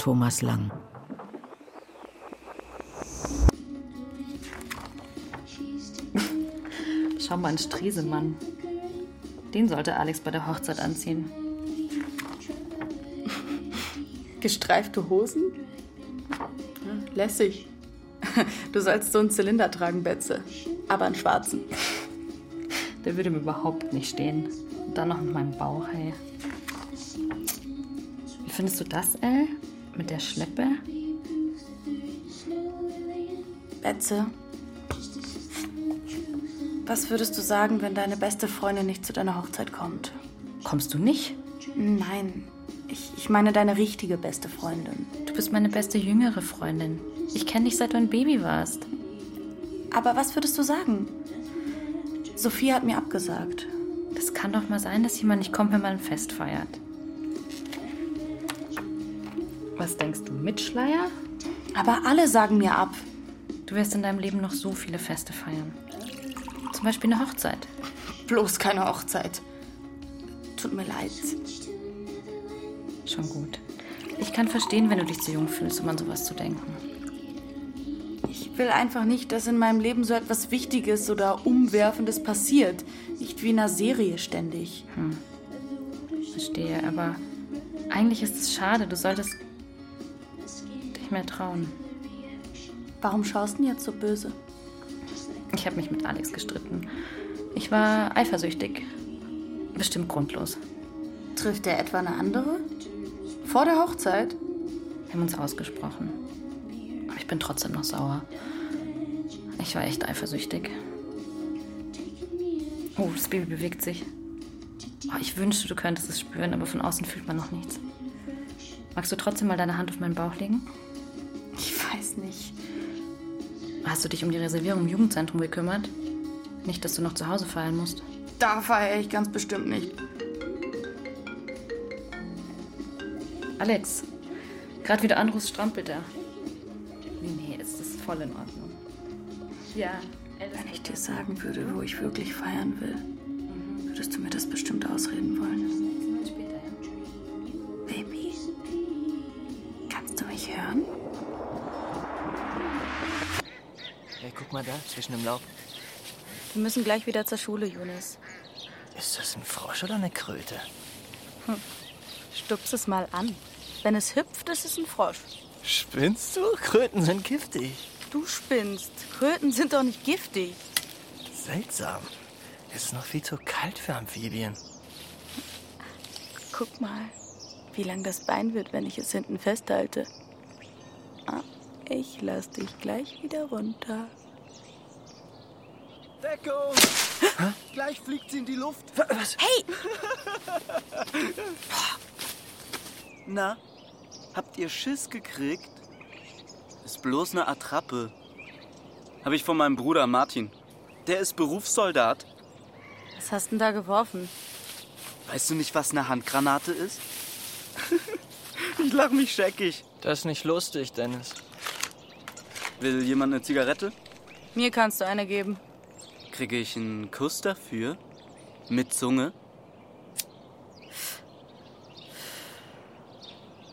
Thomas Lang. Schau mal, ein Stresemann. Den sollte Alex bei der Hochzeit anziehen. Gestreifte Hosen? Ja, lässig. Du sollst so einen Zylinder tragen, Betze. Aber einen schwarzen. Der würde mir überhaupt nicht stehen. Und dann noch mit meinem Bauch, hey. Wie findest du das, El? Mit der Schleppe? Betze. Was würdest du sagen, wenn deine beste Freundin nicht zu deiner Hochzeit kommt? Kommst du nicht? Nein. Ich, ich meine deine richtige beste Freundin. Du bist meine beste jüngere Freundin. Ich kenne dich seit du ein Baby warst. Aber was würdest du sagen? Sophie hat mir abgesagt. Das kann doch mal sein, dass jemand nicht kommt, wenn man ein Fest feiert. Was denkst du, mit Schleier? Aber alle sagen mir ab. Du wirst in deinem Leben noch so viele Feste feiern. Zum Beispiel eine Hochzeit. Bloß keine Hochzeit. Tut mir leid. Schon gut. Ich kann verstehen, wenn du dich zu jung fühlst, um an sowas zu denken. Ich will einfach nicht, dass in meinem Leben so etwas Wichtiges oder Umwerfendes passiert. Nicht wie in einer Serie ständig. Hm. Verstehe, aber eigentlich ist es schade. Du solltest dich mehr trauen. Warum schaust du denn jetzt so böse? Ich habe mich mit Alex gestritten. Ich war eifersüchtig. Bestimmt grundlos. Trifft er etwa eine andere? Vor der Hochzeit? Wir haben uns ausgesprochen. Aber ich bin trotzdem noch sauer. Ich war echt eifersüchtig. Oh, das Baby bewegt sich. Oh, ich wünschte, du könntest es spüren, aber von außen fühlt man noch nichts. Magst du trotzdem mal deine Hand auf meinen Bauch legen? Hast du dich um die Reservierung im Jugendzentrum gekümmert? Nicht, dass du noch zu Hause feiern musst. Da feiere ich ganz bestimmt nicht. Alex, gerade wie du anrufst, strampelt er. Nee, nee, ist das voll in Ordnung. Ja, Wenn ich dir sagen würde, wo ich wirklich feiern will, würdest du mir das bestimmt ausreden wollen. Mal da, zwischen dem Laub. Wir müssen gleich wieder zur Schule, Jonas. Ist das ein Frosch oder eine Kröte? Stups es mal an. Wenn es hüpft, ist es ein Frosch. Spinnst du? Kröten sind giftig. Du spinnst. Kröten sind doch nicht giftig. Seltsam. Es ist noch viel zu kalt für Amphibien. Guck mal, wie lang das Bein wird, wenn ich es hinten festhalte. Ah, ich lass dich gleich wieder runter. Deckung! Gleich fliegt sie in die Luft. Was? Hey! Na, habt ihr Schiss gekriegt? Ist bloß eine Attrappe. Habe ich von meinem Bruder Martin. Der ist Berufssoldat. Was hast denn da geworfen? Weißt du nicht, was eine Handgranate ist? ich lach mich scheckig. Das ist nicht lustig, Dennis. Will jemand eine Zigarette? Mir kannst du eine geben. Kriege ich einen Kuss dafür? Mit Zunge?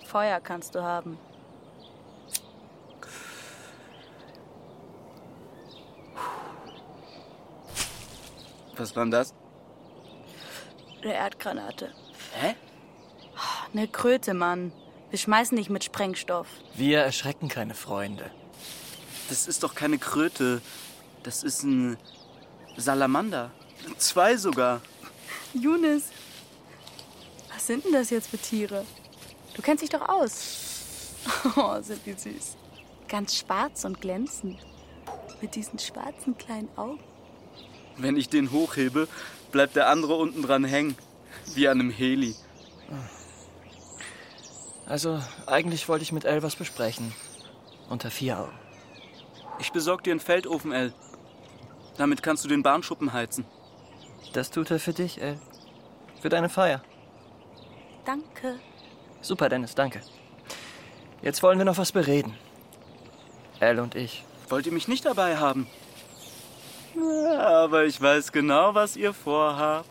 Feuer kannst du haben. Was war denn das? Eine Erdgranate. Hä? Eine Kröte, Mann. Wir schmeißen nicht mit Sprengstoff. Wir erschrecken keine Freunde. Das ist doch keine Kröte. Das ist ein Salamander. Zwei sogar. Younes, was sind denn das jetzt für Tiere? Du kennst dich doch aus. Oh, sind die süß. Ganz schwarz und glänzend. Mit diesen schwarzen kleinen Augen. Wenn ich den hochhebe, bleibt der andere unten dran hängen. Wie an einem Heli. Also, eigentlich wollte ich mit Elle was besprechen. Unter vier Augen. Ich besorg dir einen Feldofen, El. Damit kannst du den Bahnschuppen heizen. Das tut er für dich, Elle. Für deine Feier. Danke. Super, Dennis, danke. Jetzt wollen wir noch was bereden. Elle und ich. Wollt ihr mich nicht dabei haben? Aber ich weiß genau, was ihr vorhabt.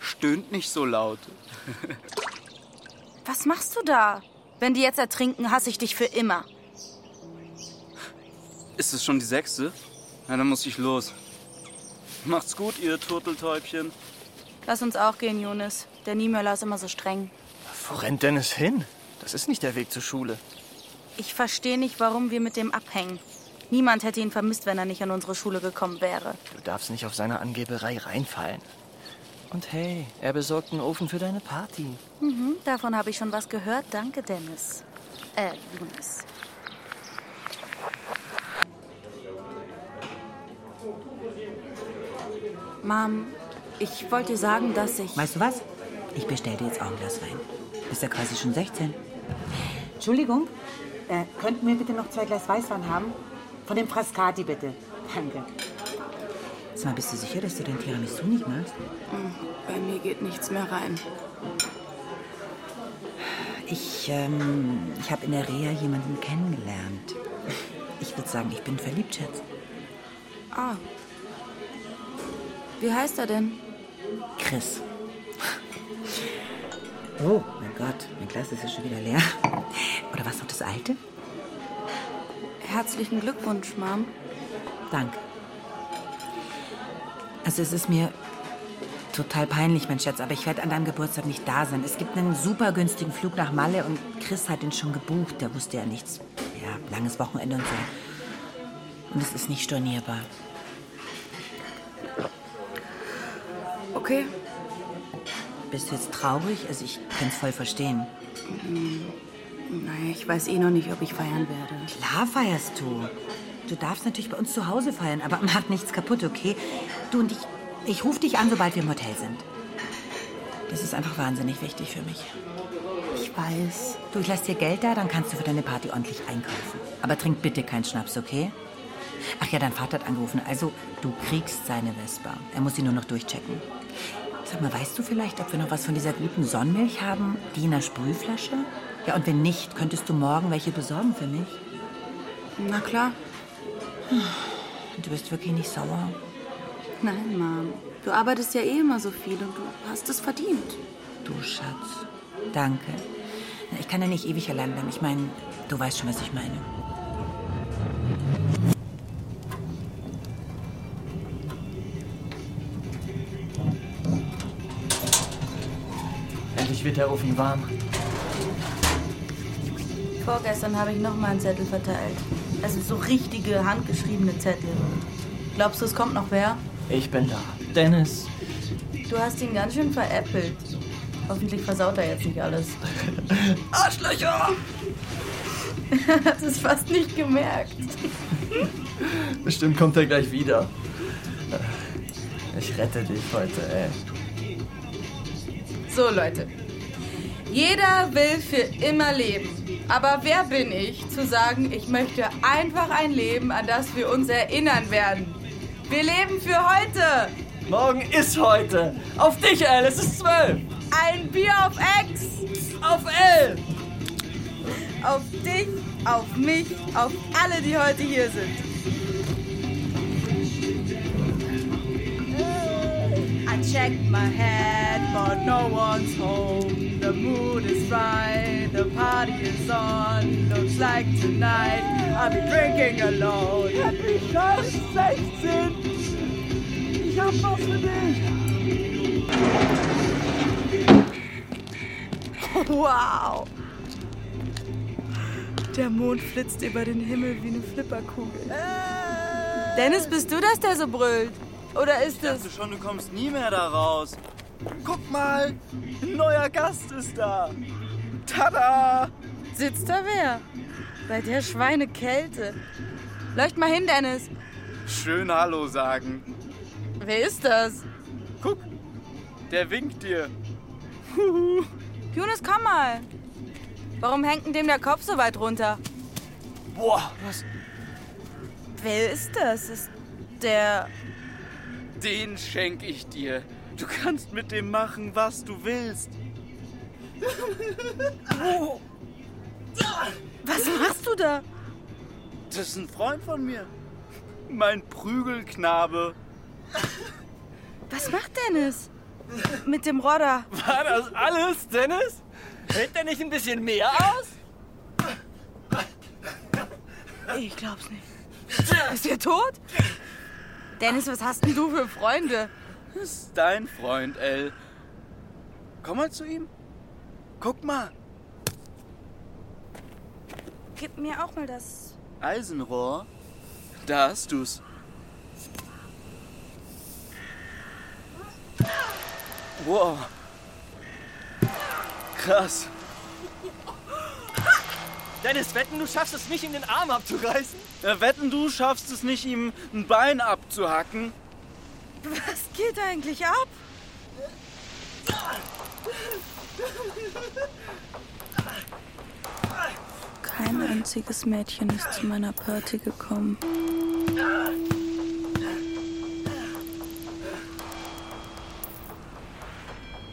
Stöhnt nicht so laut. Was machst du da? Wenn die jetzt ertrinken, hasse ich dich für immer. Ist es schon die sechste? Na, dann muss ich los. Macht's gut, ihr Turteltäubchen. Lass uns auch gehen, Jonas. Der Niemöller ist immer so streng. Wo rennt Dennis hin? Das ist nicht der Weg zur Schule. Ich verstehe nicht, warum wir mit dem abhängen. Niemand hätte ihn vermisst, wenn er nicht an unsere Schule gekommen wäre. Du darfst nicht auf seine Angeberei reinfallen. Und hey, er besorgt einen Ofen für deine Party. Mhm, davon habe ich schon was gehört. Danke, Dennis. Äh, Jonas. Mom, ich wollte sagen, dass ich... Weißt du was? Ich bestell dir jetzt auch ein Glas Wein. Bist ja quasi schon 16. Entschuldigung, äh, könnten wir bitte noch zwei Glas Weißwein haben? Von dem Frascati bitte. Danke. Sag mal, bist du sicher, dass du den Tiramisu nicht magst? Bei mir geht nichts mehr rein. Ich, ähm, ich habe in der Reha jemanden kennengelernt. Ich würde sagen, ich bin verliebt, Schatz. Ah. Wie heißt er denn? Chris. Oh, mein Gott, mein Glas ist ja schon wieder leer. Oder was noch das alte? Herzlichen Glückwunsch, Mom. Danke. Also es ist mir total peinlich, mein Schatz, aber ich werde an deinem Geburtstag nicht da sein. Es gibt einen super günstigen Flug nach Malle und Chris hat ihn schon gebucht. Der wusste ja nichts. Ja, langes Wochenende und so. Und es ist nicht stornierbar. Okay. Bist du jetzt traurig? Also ich kann es voll verstehen. Naja, ich weiß eh noch nicht, ob ich feiern werde. Klar feierst du. Du darfst natürlich bei uns zu Hause feiern, aber mach nichts kaputt, okay? Du und ich, ich rufe dich an, sobald wir im Hotel sind. Das ist einfach wahnsinnig wichtig für mich. Ich weiß. Du, ich lass dir Geld da, dann kannst du für deine Party ordentlich einkaufen. Aber trink bitte keinen Schnaps, okay? Ach ja, dein Vater hat angerufen. Also, du kriegst seine Vespa. Er muss sie nur noch durchchecken. Sag mal, weißt du vielleicht, ob wir noch was von dieser guten Sonnenmilch haben? Die in der Sprühflasche? Ja, und wenn nicht, könntest du morgen welche besorgen für mich? Na klar. Du bist wirklich nicht sauer. Nein, Mom. Du arbeitest ja eh immer so viel und du hast es verdient. Du Schatz. Danke. Ich kann ja nicht ewig allein bleiben. Ich meine, du weißt schon, was ich meine. Wird der Ofen warm. Vorgestern habe ich noch mal einen Zettel verteilt. Es sind so richtige, handgeschriebene Zettel. Glaubst du, es kommt noch wer? Ich bin da. Dennis. Du hast ihn ganz schön veräppelt. Hoffentlich versaut er jetzt nicht alles. Arschlöcher! Er hat es fast nicht gemerkt. Bestimmt kommt er gleich wieder. Ich rette dich heute, ey. So, Leute. Jeder will für immer leben. Aber wer bin ich, zu sagen, ich möchte einfach ein Leben, an das wir uns erinnern werden? Wir leben für heute. Morgen ist heute. Auf dich, Elle. Es ist zwölf. Ein Bier auf Ex. Auf Elle. Auf dich, auf mich, auf alle, die heute hier sind. Checked my head, but no one's home. The mood is right, the party is on. Looks like tonight I'll be drinking alone. Happy Scheiß 16. Ich hab was für dich. Wow! Der Mond flitzt über den Himmel wie eine Flipperkugel. Dennis, bist du das, der so brüllt? Oder ist Ich es... dachte schon, du kommst nie mehr da raus. Guck mal, ein neuer Gast ist da. Tada! Sitzt da wer? Bei der Schweinekälte. Leucht mal hin, Dennis. schön Hallo sagen. Wer ist das? Guck, der winkt dir. Jonas, komm mal. Warum hängt denn dem der Kopf so weit runter? Boah, was? Wer ist das? Ist der. Den schenk ich dir. Du kannst mit dem machen, was du willst. Was machst du da? Das ist ein Freund von mir. Mein Prügelknabe. Was macht Dennis? Mit dem Rodder. War das alles, Dennis? Hält der nicht ein bisschen mehr aus? Ich glaub's nicht. Ist er tot? Dennis, was hast denn du für Freunde? Das ist dein Freund, El. Komm mal zu ihm. Guck mal. Gib mir auch mal das. Eisenrohr. Da hast du's. Wow. Krass. Dennis, wetten, du schaffst es nicht, ihm den Arm abzureißen? Ja, wetten, du schaffst es nicht, ihm ein Bein abzuhacken? Was geht eigentlich ab? Kein einziges Mädchen ist zu meiner Party gekommen.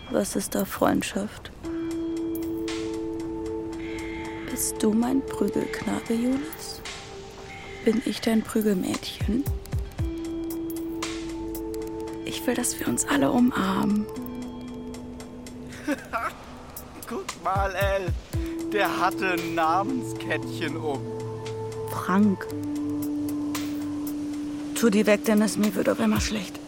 Was ist da Freundschaft? Bist du mein Prügelknabe, Jonas? Bin ich dein Prügelmädchen? Ich will, dass wir uns alle umarmen. Guck mal, El. Der hatte ein Namenskettchen um. Frank. Tu die weg, Dennis, mir wird auf einmal schlecht.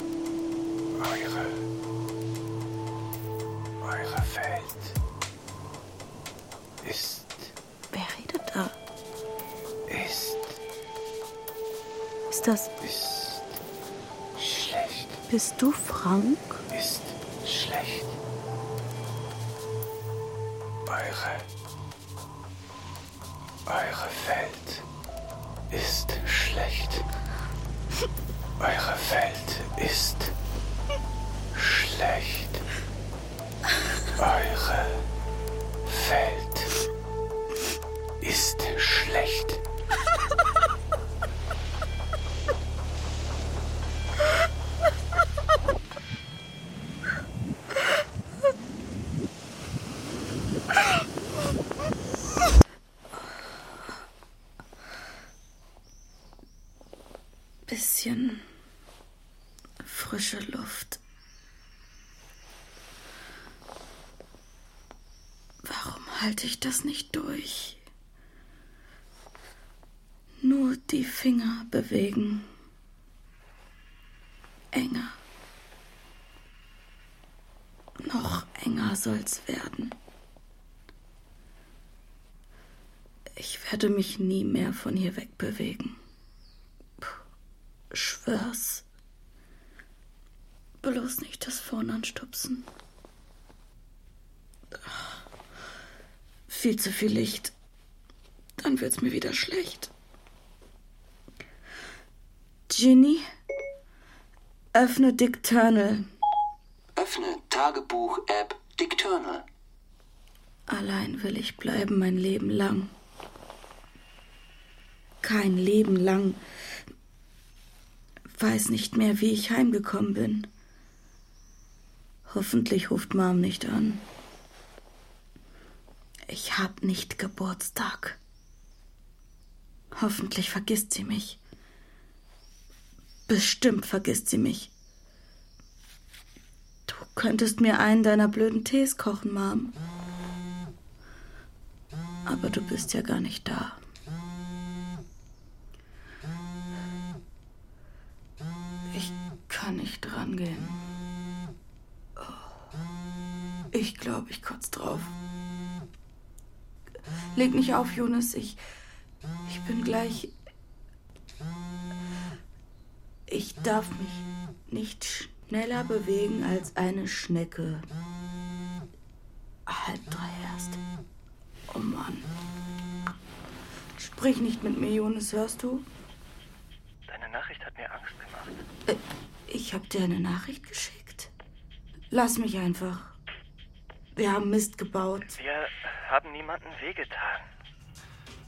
Ist das. ist. schlecht. Bist du Frank? Ist schlecht. Eure. Eure Welt ist schlecht. Eure Welt ist schlecht. Eure Welt ist schlecht. Bisschen frische Luft. Warum halte ich das nicht durch? Nur die Finger bewegen. Enger. Noch enger soll's werden. Ich werde mich nie mehr von hier wegbewegen. Schwör's. Bloß nicht das Phone anstupsen. Viel zu viel Licht. Dann wird's mir wieder schlecht. Ginny, öffne Dicturnal. Öffne Tagebuch-App Dicturnal. Allein will ich bleiben mein Leben lang. Kein Leben lang. Weiß nicht mehr, wie ich heimgekommen bin. Hoffentlich ruft Mom nicht an. Ich hab nicht Geburtstag. Hoffentlich vergisst sie mich. Bestimmt vergisst sie mich. Du könntest mir einen deiner blöden Tees kochen, Mom. Aber du bist ja gar nicht da. Ich kann nicht rangehen. Oh. Ich glaube, ich kotz drauf. Leg nicht auf, Jonas. Ich. Ich bin gleich. Ich darf mich nicht schneller bewegen als eine Schnecke. Halb drei erst. Oh Mann. Sprich nicht mit mir, Jonas, hörst du? Deine Nachricht hat mir Angst gemacht. Ich hab dir eine Nachricht geschickt. Lass mich einfach. Wir haben Mist gebaut. Wir haben niemandem wehgetan.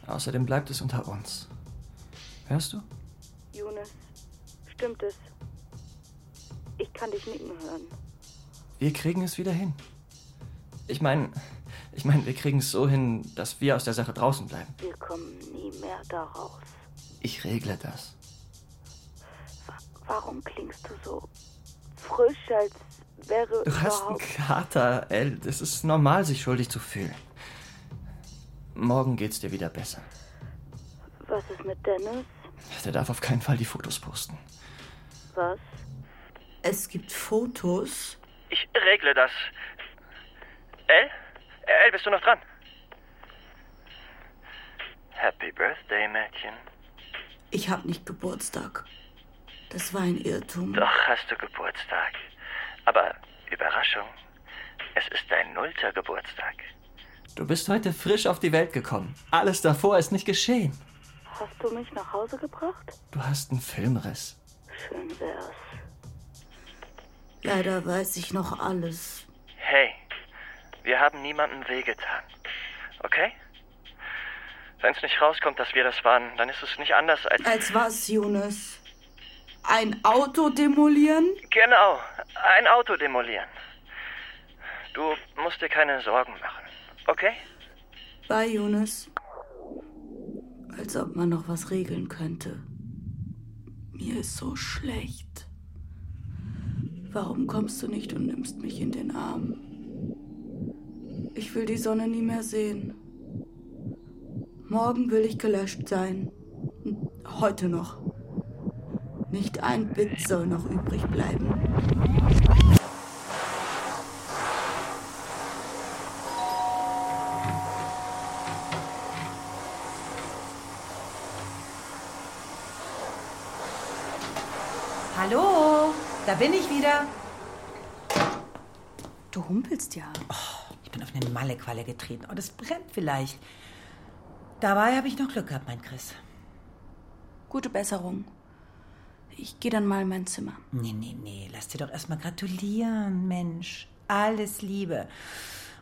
Außerdem bleibt es unter uns. Hörst du? Jonas, stimmt es? Ich kann dich nicken hören. Wir kriegen es wieder hin. Ich meine, ich meine, wir kriegen es so hin, dass wir aus der Sache draußen bleiben. Wir kommen nie mehr da raus. Ich regle das. Warum klingst du so frisch, als wäre Du hast einen Kater, El. Es ist normal, sich schuldig zu fühlen. Morgen geht's dir wieder besser. Was ist mit Dennis? Der darf auf keinen Fall die Fotos posten. Was? Es gibt Fotos? Ich regle das. El? El, bist du noch dran? Happy Birthday, Mädchen. Ich hab nicht Geburtstag. Das war ein Irrtum. Doch hast du Geburtstag. Aber Überraschung, es ist dein nullter Geburtstag. Du bist heute frisch auf die Welt gekommen. Alles davor ist nicht geschehen. Hast du mich nach Hause gebracht? Du hast einen Filmriss. Schön wär's. Leider weiß ich noch alles. Hey, wir haben niemandem wehgetan. Okay? Wenn es nicht rauskommt, dass wir das waren, dann ist es nicht anders als. Als was, Jonas? Ein Auto demolieren? Genau, ein Auto demolieren. Du musst dir keine Sorgen machen, okay? Bye, Jonas. Als ob man noch was regeln könnte. Mir ist so schlecht. Warum kommst du nicht und nimmst mich in den Arm? Ich will die Sonne nie mehr sehen. Morgen will ich gelöscht sein. Heute noch. Nicht ein Bit soll noch übrig bleiben. Da bin ich wieder. Du humpelst ja. Ich bin auf eine Mallequalle getreten. Oh, das brennt vielleicht. Dabei habe ich noch Glück gehabt, mein Chris. Gute Besserung. Ich gehe dann mal in mein Zimmer. Nee, nee, nee. Lass dir doch erstmal gratulieren, Mensch. Alles Liebe.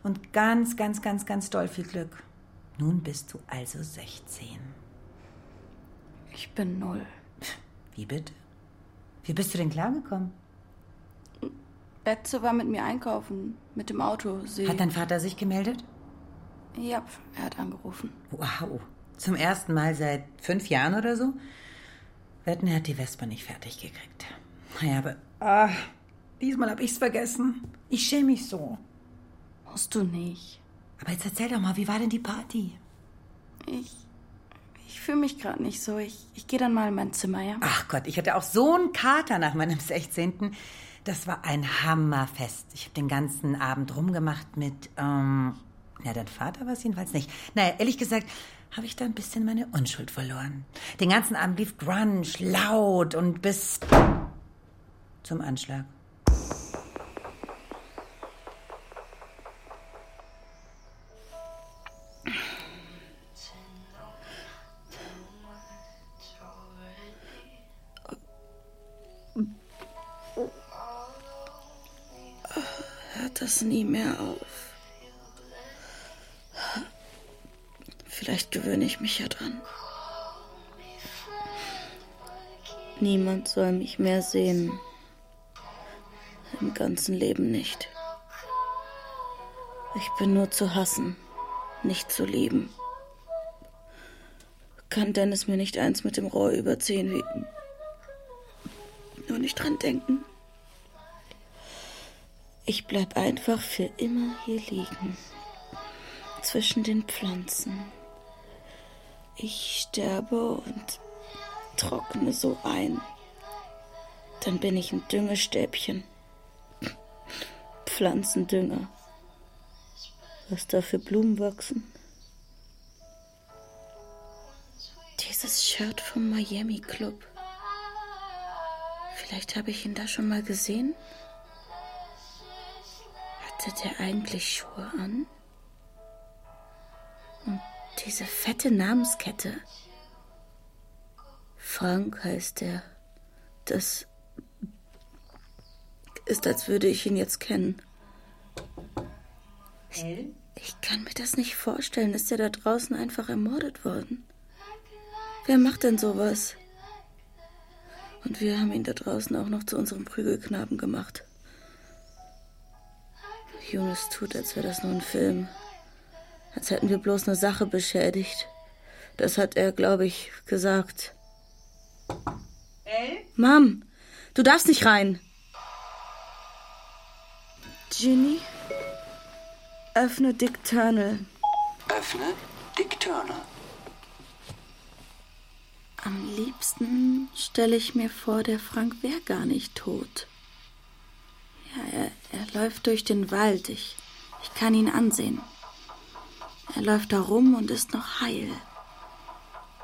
Und ganz, ganz, ganz, ganz doll viel Glück. Nun bist du also 16. Ich bin null. Wie bitte? Wie bist du denn klargekommen? Betze war mit mir einkaufen. Mit dem Auto. Sie Hat dein Vater sich gemeldet? Ja, er hat angerufen. Wow. Zum ersten Mal seit fünf Jahren oder so? Wetten, er hat die Vespa nicht fertig gekriegt. Naja, aber. Ah, diesmal hab ich's vergessen. Ich schäme mich so. Musst du nicht. Aber jetzt erzähl doch mal, wie war denn die Party? Ich. Ich fühle mich gerade nicht so. Ich, ich gehe dann mal in mein Zimmer, ja? Ach Gott, ich hatte auch so einen Kater nach meinem 16. Das war ein Hammerfest. Ich habe den ganzen Abend rumgemacht mit, ähm, ja, dein Vater war es jedenfalls nicht. Naja, ehrlich gesagt, habe ich da ein bisschen meine Unschuld verloren. Den ganzen Abend lief Grunge laut und bis zum Anschlag. Soll mich mehr sehen. Im ganzen Leben nicht. Ich bin nur zu hassen, nicht zu lieben. Kann Dennis mir nicht eins mit dem Rohr überziehen, wie. Nur nicht dran denken. Ich bleib einfach für immer hier liegen. Zwischen den Pflanzen. Ich sterbe und trockne so ein. Dann bin ich ein Düngestäbchen. Pflanzendünger. Was da für Blumen wachsen. Dieses Shirt vom Miami Club. Vielleicht habe ich ihn da schon mal gesehen. Hatte der eigentlich Schuhe an? Und diese fette Namenskette. Frank heißt er. Das ist, als würde ich ihn jetzt kennen. Ich, ich kann mir das nicht vorstellen. Ist er da draußen einfach ermordet worden? Wer macht denn sowas? Und wir haben ihn da draußen auch noch zu unserem Prügelknaben gemacht. Jonas tut, als wäre das nur ein Film. Als hätten wir bloß eine Sache beschädigt. Das hat er, glaube ich, gesagt. Mom, du darfst nicht rein. Ginny, öffne Dick Turnell. Öffne Dick Turner. Am liebsten stelle ich mir vor, der Frank wäre gar nicht tot. Ja, er, er läuft durch den Wald. Ich, ich kann ihn ansehen. Er läuft da rum und ist noch heil.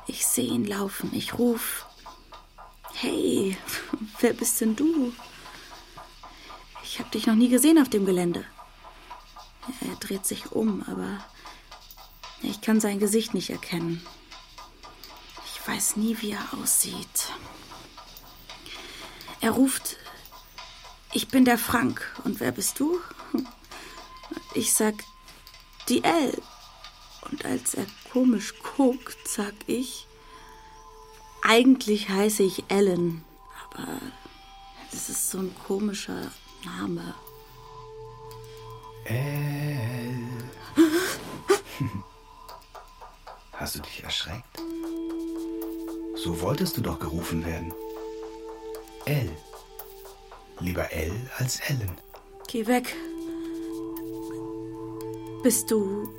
Ich sehe ihn laufen. Ich ruf. Hey, wer bist denn du? Ich habe dich noch nie gesehen auf dem Gelände. Er dreht sich um, aber ich kann sein Gesicht nicht erkennen. Ich weiß nie, wie er aussieht. Er ruft, ich bin der Frank. Und wer bist du? Ich sag, die L. Und als er komisch guckt, sag ich, eigentlich heiße ich Ellen, aber das ist so ein komischer Name. El. Hast du dich erschreckt? So wolltest du doch gerufen werden. El. Lieber El als Ellen. Geh weg. Bist du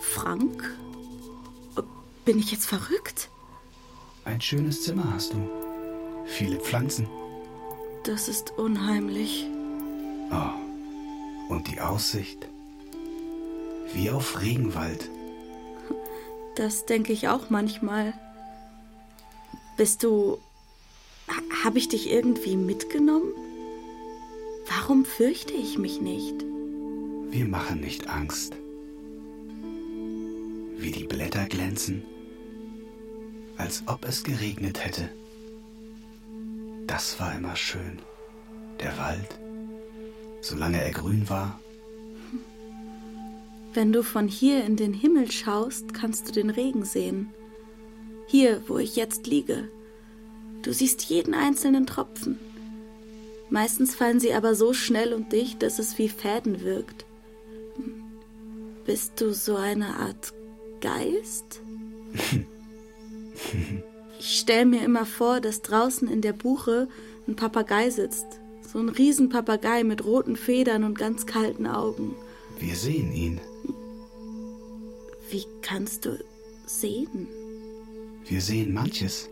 Frank? Bin ich jetzt verrückt? Ein schönes Zimmer hast du. Viele Pflanzen. Das ist unheimlich. Oh. Und die Aussicht. Wie auf Regenwald. Das denke ich auch manchmal. Bist du. ha- Hab ich dich irgendwie mitgenommen? Warum fürchte ich mich nicht? Wir machen nicht Angst. Wie die Blätter glänzen, als ob es geregnet hätte. Das war immer schön. Der Wald, solange er grün war. Wenn du von hier in den Himmel schaust, kannst du den Regen sehen. Hier, wo ich jetzt liege. Du siehst jeden einzelnen Tropfen. Meistens fallen sie aber so schnell und dicht, dass es wie Fäden wirkt. Bist du so eine Art Geist? Ich stell mir immer vor, dass draußen in der Buche ein Papagei sitzt. So ein Riesenpapagei mit roten Federn und ganz kalten Augen. Wir sehen ihn. Wie kannst du sehen? Wir sehen manches.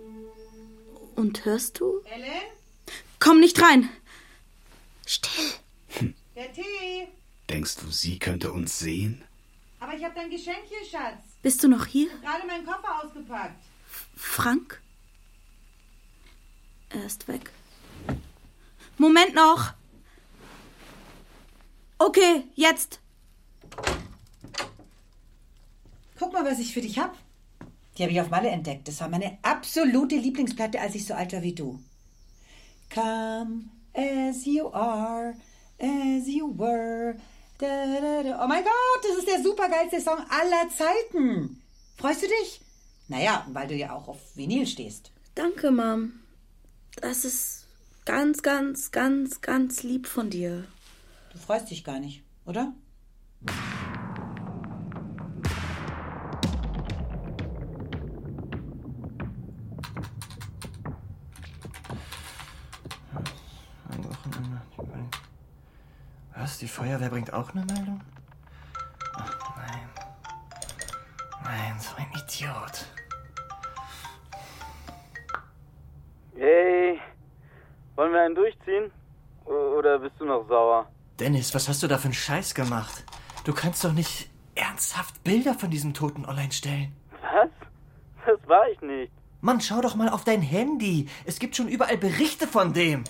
Und hörst du? Ellen? Komm nicht rein! Still! Der Tee. Denkst du, sie könnte uns sehen? Aber ich habe dein Geschenk hier, Schatz. Bist du noch hier? Gerade meinen Koffer ausgepackt. Frank? Er ist weg. Moment noch! Okay, jetzt! Guck mal, was ich für dich hab. Die habe ich auf Malle entdeckt. Das war meine absolute Lieblingsplatte, als ich so alt war wie du. Come as you are, as you were. Da, da, da. Oh mein Gott, das ist der supergeilste Song aller Zeiten. Freust du dich? Naja, weil du ja auch auf Vinyl stehst. Danke, Mom. Das ist ganz, ganz, ganz, ganz lieb von dir. Du freust dich gar nicht, oder? Was? Die Feuerwehr bringt auch eine Meldung? Ach, nein. Nein, so ein Idiot. Hey, wollen wir einen durchziehen? Oder bist du noch sauer? Dennis, was hast du da für einen Scheiß gemacht? Du kannst doch nicht ernsthaft Bilder von diesem Toten online stellen. Was? Das war ich nicht. Mann, schau doch mal auf dein Handy. Es gibt schon überall Berichte von dem.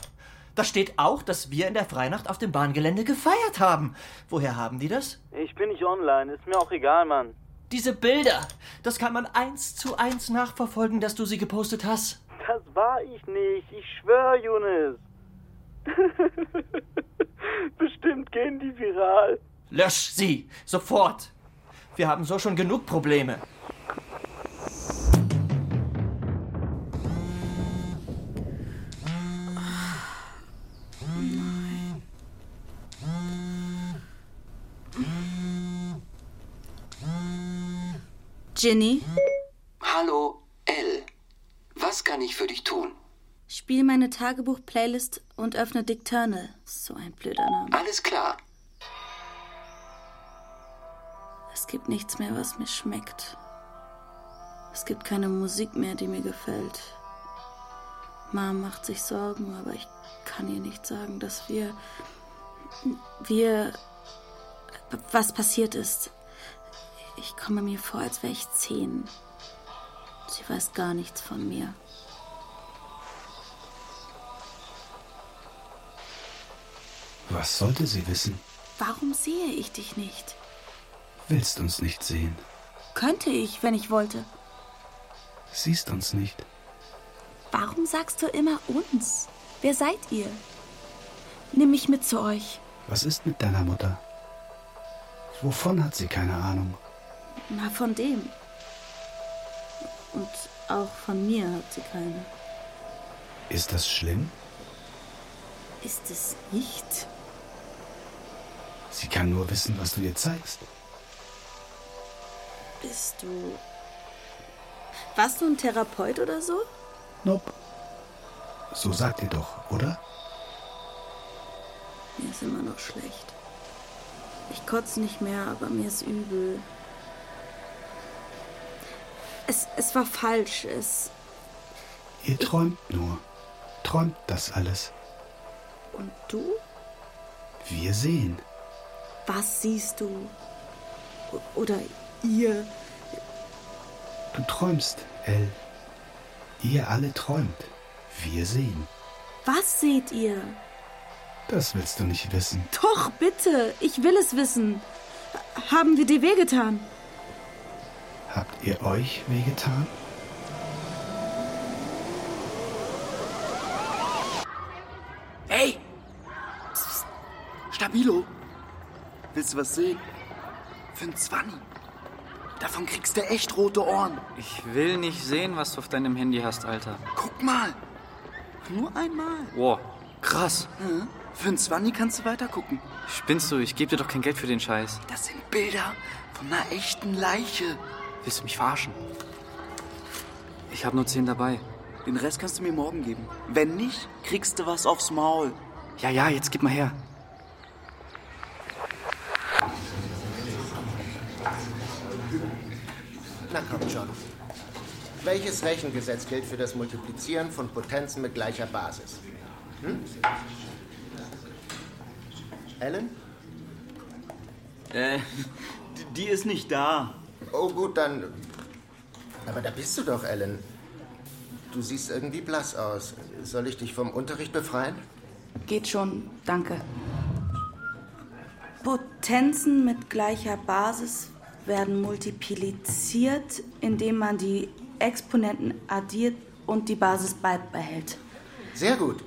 Da steht auch, dass wir in der Freinacht auf dem Bahngelände gefeiert haben. Woher haben die das? Ich bin nicht online, ist mir auch egal, Mann. Diese Bilder, das kann man eins zu eins nachverfolgen, dass du sie gepostet hast. Das war ich nicht. Ich schwör, Younes. Bestimmt gehen die viral. Lösch sie! Sofort! Wir haben so schon genug Probleme. Ginny, Hallo, L. Was kann ich für dich tun? spiel meine Tagebuch-Playlist und öffne Dicturnal. So ein blöder Name. Alles klar. Es gibt nichts mehr, was mir schmeckt. Es gibt keine Musik mehr, die mir gefällt. Mom macht sich Sorgen, aber ich kann ihr nicht sagen, dass wir. Wir. Was passiert ist. Ich komme mir vor, als wäre ich zehn. Sie weiß gar nichts von mir. Was sollte sie wissen? Warum sehe ich dich nicht? Willst uns nicht sehen. Könnte ich, wenn ich wollte. Siehst uns nicht. Warum sagst du immer uns? Wer seid ihr? Nimm mich mit zu euch. Was ist mit deiner Mutter? Wovon hat sie keine Ahnung? Na, von dem. Und auch von mir hat sie keine. Ist das schlimm? Ist es nicht? Sie kann nur wissen, was du ihr zeigst. Bist du. Warst du ein Therapeut oder so? Nope. So sagt ihr doch, oder? Mir ist immer noch schlecht. Ich kotze nicht mehr, aber mir ist übel. Es, es war falsch. Es. Ihr träumt nur. Träumt das alles. Und du? Wir sehen. Was siehst du? Oder ihr? Du träumst, El. Ihr alle träumt. Wir sehen. Was seht ihr? Das willst du nicht wissen. Doch, bitte. Ich will es wissen. Haben wir dir wehgetan? Habt ihr euch wehgetan? Hey! Psst. Stabilo! Willst du was sehen? Für ein Zwanni. Davon kriegst du echt rote Ohren. Ich will nicht sehen, was du auf deinem Handy hast, Alter. Guck mal. Nur einmal. Wow, krass. Ja, für ein Zwanni kannst du weiter gucken. Spinnst du? Ich gebe dir doch kein Geld für den Scheiß. Das sind Bilder von einer echten Leiche. Willst du mich verarschen? Ich habe nur zehn dabei. Den Rest kannst du mir morgen geben. Wenn nicht, kriegst du was aufs Maul. Ja, ja, jetzt gib mal her. Na komm schon. Welches Rechengesetz gilt für das Multiplizieren von Potenzen mit gleicher Basis? Hm? Ellen? Äh, die ist nicht da. Oh gut, dann. Aber da bist du doch, Ellen. Du siehst irgendwie blass aus. Soll ich dich vom Unterricht befreien? Geht schon, danke. Potenzen mit gleicher Basis werden multipliziert, indem man die Exponenten addiert und die Basis beibehält. Sehr gut.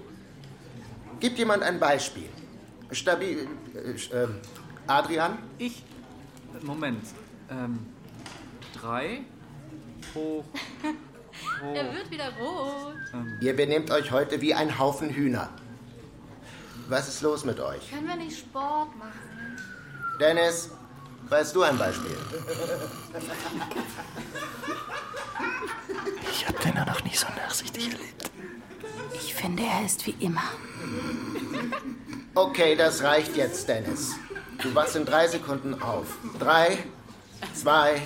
Gibt jemand ein Beispiel? Stabil. Äh, äh, Adrian? Ich. Moment. Ähm. Drei hoch. hoch Er wird wieder rot. ähm, Ihr benehmt euch heute wie ein Haufen Hühner. Was ist los mit euch? Können wir nicht Sport machen? Dennis, weißt du ein Beispiel? Ich habe den noch nie so nachsichtig erlebt. Ich finde, er ist wie immer. Okay, das reicht jetzt, Dennis. Du wachst in drei Sekunden auf. Drei, zwei,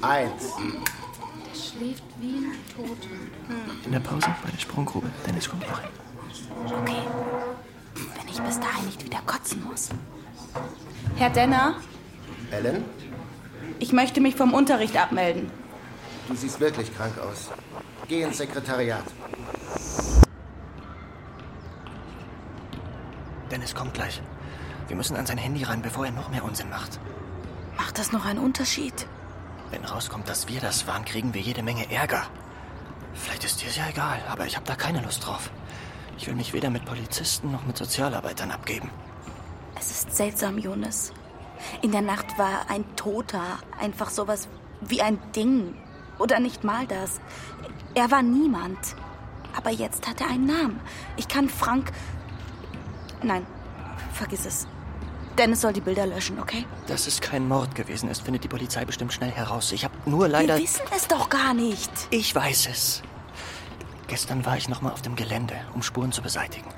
eins. Der schläft wie ein Toter. In der Pause bei der Sprunggrube. Dennis kommt rein. Okay. Wenn ich bis dahin nicht wieder kotzen muss. Herr Denner, Ellen, ich möchte mich vom Unterricht abmelden. du siehst wirklich krank aus. Geh ins Sekretariat. Dennis kommt gleich. Wir müssen an sein Handy ran, bevor er noch mehr Unsinn macht. Macht das noch einen Unterschied? Wenn rauskommt, dass wir das waren, kriegen wir jede Menge Ärger. Vielleicht ist dir's ja egal, aber ich habe da keine Lust drauf. Ich will mich weder mit Polizisten noch mit Sozialarbeitern abgeben. Es ist seltsam, Jonas. In der Nacht war ein Toter einfach sowas wie ein Ding. Oder nicht mal das. Er war niemand. Aber jetzt hat er einen Namen. Ich kann Frank. Nein, vergiss es. Dennis soll die Bilder löschen, okay? Dass es kein Mord gewesen ist, findet die Polizei bestimmt schnell heraus. Ich habe nur leider. Wir wissen es doch gar nicht. Ich weiß es. Gestern war ich noch mal auf dem Gelände, um Spuren zu beseitigen.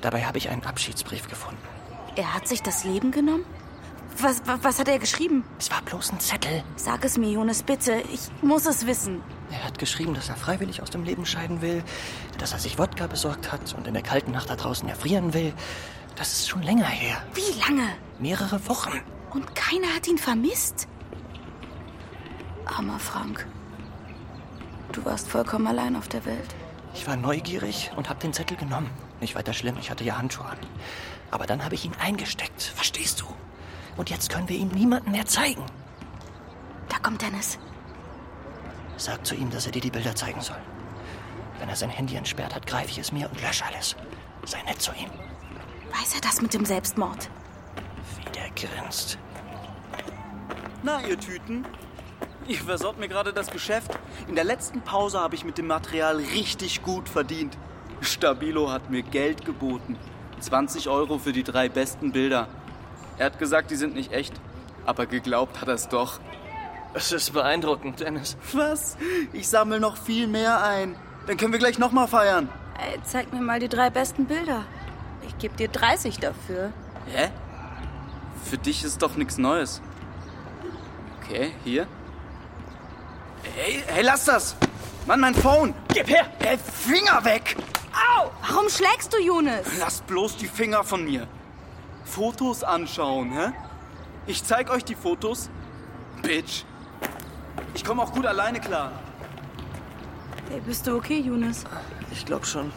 Dabei habe ich einen Abschiedsbrief gefunden. Er hat sich das Leben genommen? Was, was, was hat er geschrieben? Es war bloß ein Zettel. Sag es mir, Jonas, bitte. Ich muss es wissen. Er hat geschrieben, dass er freiwillig aus dem Leben scheiden will, dass er sich Wodka besorgt hat und in der kalten Nacht da draußen erfrieren will. Das ist schon länger her. Wie lange? Mehrere Wochen. Und keiner hat ihn vermisst? Armer Frank. Du warst vollkommen allein auf der Welt. Ich war neugierig und habe den Zettel genommen. Nicht weiter schlimm, ich hatte ja Handschuhe an. Aber dann habe ich ihn eingesteckt, verstehst du? Und jetzt können wir ihm niemanden mehr zeigen. Da kommt Dennis. Sag zu ihm, dass er dir die Bilder zeigen soll. Wenn er sein Handy entsperrt hat, greife ich es mir und lösche alles. Sei nett zu ihm. Weiß er das mit dem Selbstmord? Wie der grinst. Na, ihr Tüten? Ihr versorgt mir gerade das Geschäft. In der letzten Pause habe ich mit dem Material richtig gut verdient. Stabilo hat mir Geld geboten. 20 Euro für die drei besten Bilder. Er hat gesagt, die sind nicht echt. Aber geglaubt hat er es doch. Es ist beeindruckend, Dennis. Was? Ich sammle noch viel mehr ein. Dann können wir gleich nochmal feiern. Ey, zeig mir mal die drei besten Bilder. Ich gebe dir 30 dafür. Hä? Für dich ist doch nichts Neues. Okay, hier. Hey, hey, lass das! Mann, mein Phone! Gib her! Hey, Finger weg! Au! Warum schlägst du, Jonas? Lasst bloß die Finger von mir. Fotos anschauen, hä? Ich zeig euch die Fotos. Bitch. Ich komme auch gut alleine klar. Hey, bist du okay, Jonas? Ich glaube schon.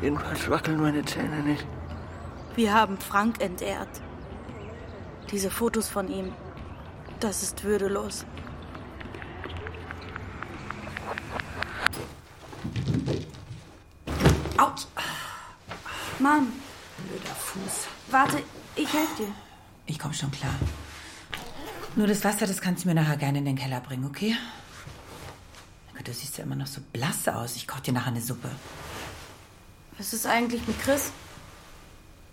Jedenfalls wackeln meine Zähne nicht. Wir haben Frank entehrt. Diese Fotos von ihm, das ist würdelos. Autsch! Mom, Blöder Fuß. Warte, ich helfe dir. Ich komme schon klar. Nur das Wasser, das kannst du mir nachher gerne in den Keller bringen, okay? Du siehst ja immer noch so blass aus. Ich koche dir nachher eine Suppe. Was ist eigentlich mit Chris?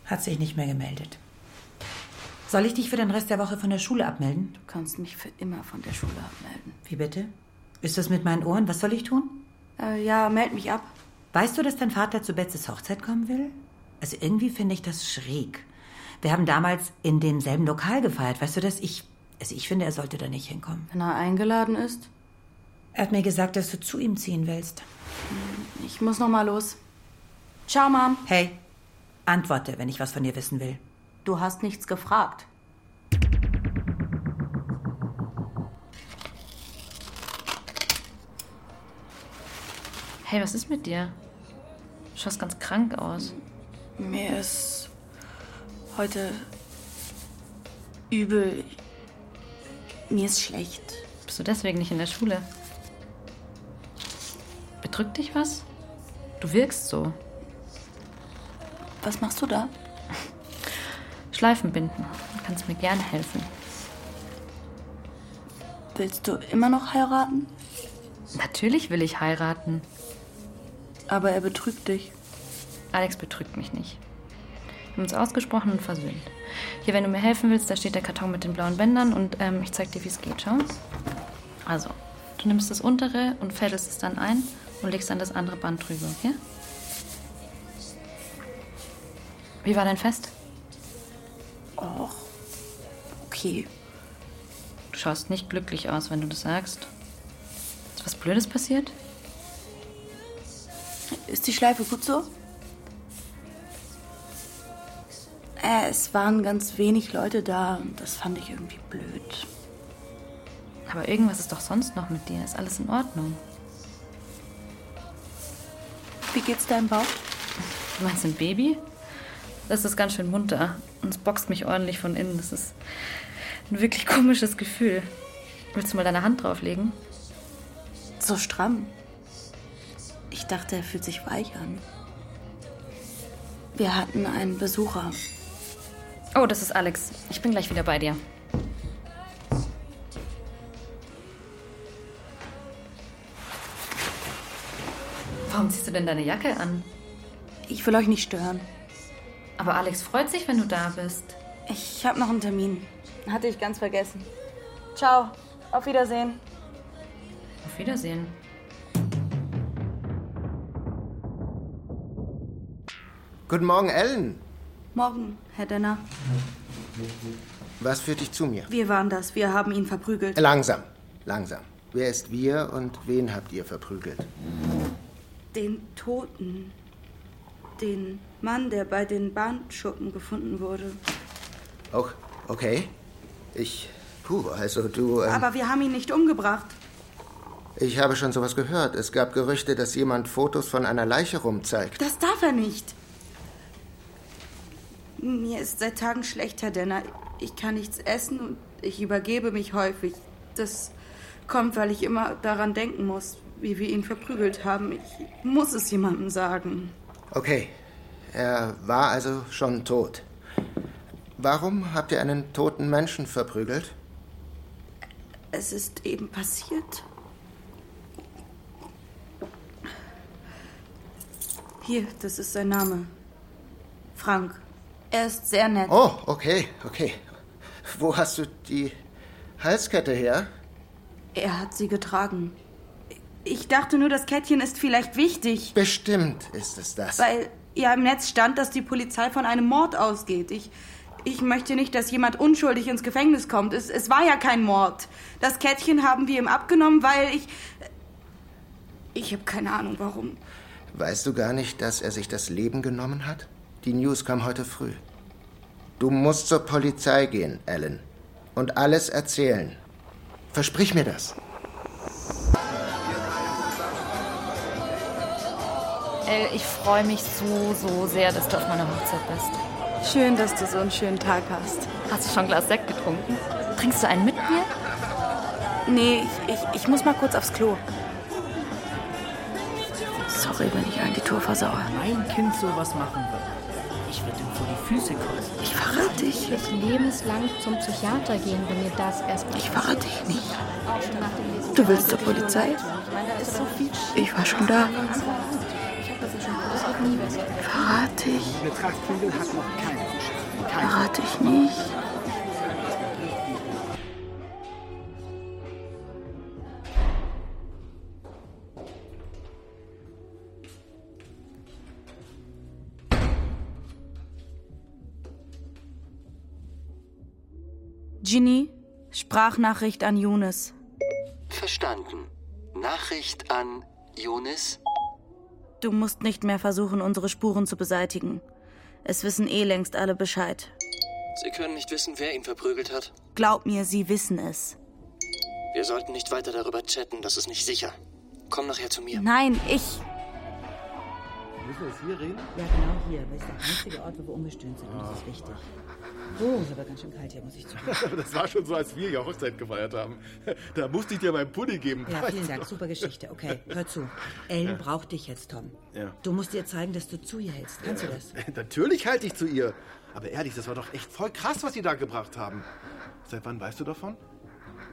Hat sich nicht mehr gemeldet. Soll ich dich für den Rest der Woche von der Schule abmelden? Du kannst mich für immer von der Schule abmelden. Wie bitte? Ist das mit meinen Ohren? Was soll ich tun? Äh, ja, meld mich ab. Weißt du, dass dein Vater zu Betzes Hochzeit kommen will? Also irgendwie finde ich das schräg. Wir haben damals in demselben Lokal gefeiert. Weißt du das? Ich, also ich finde, er sollte da nicht hinkommen. Wenn er eingeladen ist? Er hat mir gesagt, dass du zu ihm ziehen willst. Ich muss noch mal los. Ciao, Mom. Hey, antworte, wenn ich was von dir wissen will. Du hast nichts gefragt. Hey, was ist mit dir? Du schaust ganz krank aus. Mir ist heute übel. Mir ist schlecht. Bist du deswegen nicht in der Schule? Bedrückt dich was? Du wirkst so. Was machst du da? Schleifen binden. Du kannst mir gerne helfen. Willst du immer noch heiraten? Natürlich will ich heiraten. Aber er betrügt dich. Alex betrügt mich nicht. Wir haben uns ausgesprochen und versöhnt. Hier, wenn du mir helfen willst, da steht der Karton mit den blauen Bändern und ähm, ich zeig dir, wie es geht. Schau. Also, du nimmst das untere und fädelst es dann ein und legst dann das andere Band drüber, okay? Wie war dein Fest? Och, okay. Du schaust nicht glücklich aus, wenn du das sagst. Ist was Blödes passiert? Ist die Schleife gut so? Es waren ganz wenig Leute da und das fand ich irgendwie blöd. Aber irgendwas ist doch sonst noch mit dir. Ist alles in Ordnung? Wie geht's deinem Bauch? Du meinst ein Baby? Das ist ganz schön munter und es boxt mich ordentlich von innen. Das ist ein wirklich komisches Gefühl. Willst du mal deine Hand drauflegen? So stramm. Ich dachte, er fühlt sich weich an. Wir hatten einen Besucher. Oh, das ist Alex. Ich bin gleich wieder bei dir. Warum ziehst du denn deine Jacke an? Ich will euch nicht stören. Aber Alex freut sich, wenn du da bist. Ich habe noch einen Termin. Hatte ich ganz vergessen. Ciao. Auf Wiedersehen. Auf Wiedersehen. Guten Morgen, Ellen. Morgen, Herr Denner. Was führt dich zu mir? Wir waren das. Wir haben ihn verprügelt. Langsam, langsam. Wer ist wir und wen habt ihr verprügelt? Den Toten. Den Mann, der bei den Bahnschuppen gefunden wurde. Oh, okay. Ich. Puh, also du. Ähm, Aber wir haben ihn nicht umgebracht. ich habe schon sowas gehört. Es gab Gerüchte, dass jemand Fotos von einer Leiche rumzeigt. Das darf er nicht. Mir ist seit Tagen schlecht, Herr Denner. Ich kann nichts essen und ich übergebe mich häufig. Das kommt, weil ich immer daran denken muss, wie wir ihn verprügelt haben. Ich muss es jemandem sagen. Okay. Er war also schon tot. Warum habt ihr einen toten Menschen verprügelt? Es ist eben passiert. Hier, das ist sein Name. Frank. Er ist sehr nett. Oh, okay, okay. Wo hast du die Halskette her? Er hat sie getragen. Ich dachte nur, das Kettchen ist vielleicht wichtig. Bestimmt ist es das. Weil ja im Netz stand, dass die Polizei von einem Mord ausgeht. Ich, ich möchte nicht, dass jemand unschuldig ins Gefängnis kommt. Es, es war ja kein Mord. Das Kettchen haben wir ihm abgenommen, weil ich. Ich habe keine Ahnung warum. Weißt du gar nicht, dass er sich das Leben genommen hat? Die News kam heute früh. Du musst zur Polizei gehen, Alan. Und alles erzählen. Versprich mir das. El, ich freue mich so, so sehr, dass du auf meiner Hochzeit bist. Schön, dass du so einen schönen Tag hast. Hast du schon ein Glas Sekt getrunken? Trinkst du einen mit mir? Nee, ich, ich, ich muss mal kurz aufs Klo. Sorry, wenn ich allen die Tour versaue. Mein Kind sowas machen wird. Ihm vor die Füße kotzen. Ich verrate dich. Ich werde lebenslang zum Psychiater gehen, wenn mir das erstmal Ich verrate dich nicht. Du willst zur Polizei? Ich war schon da. Verrate ich. Verrate ich nicht. Ginny, Sprachnachricht an Younes. Verstanden. Nachricht an Jonas? Du musst nicht mehr versuchen, unsere Spuren zu beseitigen. Es wissen eh längst alle Bescheid. Sie können nicht wissen, wer ihn verprügelt hat. Glaub mir, sie wissen es. Wir sollten nicht weiter darüber chatten, das ist nicht sicher. Komm nachher zu mir. Nein, ich. Müssen wir jetzt hier reden? Ja, genau hier. Das ist der einzige Ort, wo wir ungestöhnt sind. Und das ist wichtig. Oh, ist aber ganz schön kalt hier, muss ich zugeben. Das war schon so, als wir ja Hochzeit gefeiert haben. Da musste ich dir meinen Pulli geben. Ja, vielen Dank. Super Geschichte. Okay, hör zu. Ellen Ja. braucht dich jetzt, Tom. Ja. Du musst ihr zeigen, dass du zu ihr hältst. Kannst du das? Natürlich halte ich zu ihr. Aber ehrlich, das war doch echt voll krass, was sie da gebracht haben. Seit wann weißt du davon?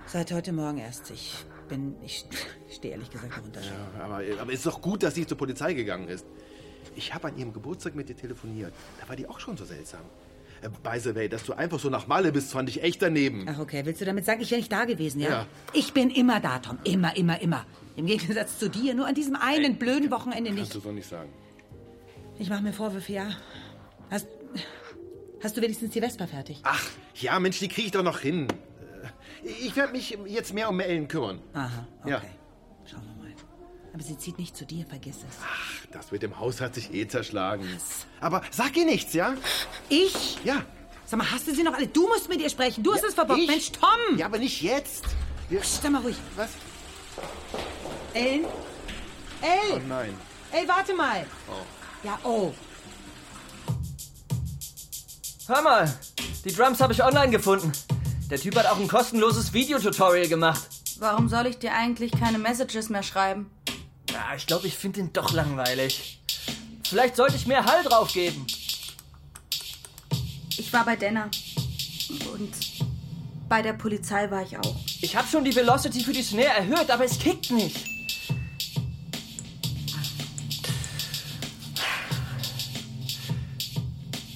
Seit heute Morgen erst. Ich bin. Ich stehe ehrlich gesagt darunter. Ja, aber, aber ist doch gut, dass sie zur Polizei gegangen ist. Ich habe an ihrem Geburtstag mit ihr telefoniert. Da war die auch schon so seltsam. Äh, By the way, dass du einfach so nach Malle bist, fand ich echt daneben. Ach, okay. Willst du damit sagen, ich wäre nicht da gewesen, ja? Ja. Ich bin immer da, Tom. Immer, immer, immer. Im Gegensatz zu dir. Nur an diesem einen blöden Wochenende Kannst nicht. du so nicht sagen. Ich mache mir Vorwürfe, ja. Hast, hast du wenigstens die Vespa fertig? Ach, ja, Mensch, die kriege ich doch noch hin. Äh, Ich werde mich jetzt mehr um Ellen kümmern. Aha, okay. Ja. Aber sie zieht nicht zu dir, vergiss es. Ach, das mit dem Haus hat sich eh zerschlagen. Aber sag ihr nichts, ja? Ich? Ja. Sag mal, hast du sie noch alle? Du musst mit ihr sprechen. Du hast Ja, es verbockt. ich? Mensch, Tom! Ja, aber nicht jetzt. Wir Psst, sag mal ruhig. Was? Ellen? Oh Ell! nein. Ey, warte mal. Oh. Ja, oh. Hör mal, die Drums habe ich online gefunden. Der Typ hat auch ein kostenloses Videotutorial gemacht. Warum soll ich dir eigentlich keine Messages mehr schreiben? Ja, ich glaube, ich finde ihn doch langweilig. Vielleicht sollte ich mehr Hall drauf geben. Ich war bei Denner. Und bei der Polizei war ich auch. Ich habe schon die Velocity für die Snare erhöht, aber es kickt nicht.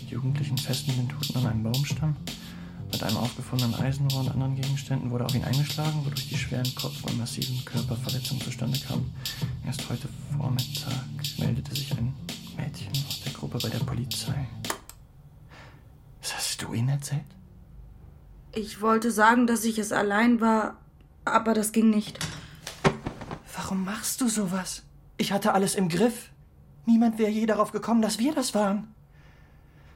Jugendlichen festen den Toten an einem Baumstamm. Mit einem aufgefundenen Eisenrohr und anderen Gegenständen wurde auf ihn eingeschlagen, wodurch die schweren Kopf- und massiven Körperverletzungen zustande kamen. Erst heute Vormittag meldete sich ein Mädchen aus der Gruppe bei der Polizei. Was hast du ihnen erzählt? Ich wollte sagen, dass ich es allein war, aber das ging nicht. Warum machst du sowas? Ich hatte alles im Griff. Niemand wäre je darauf gekommen, dass wir das waren.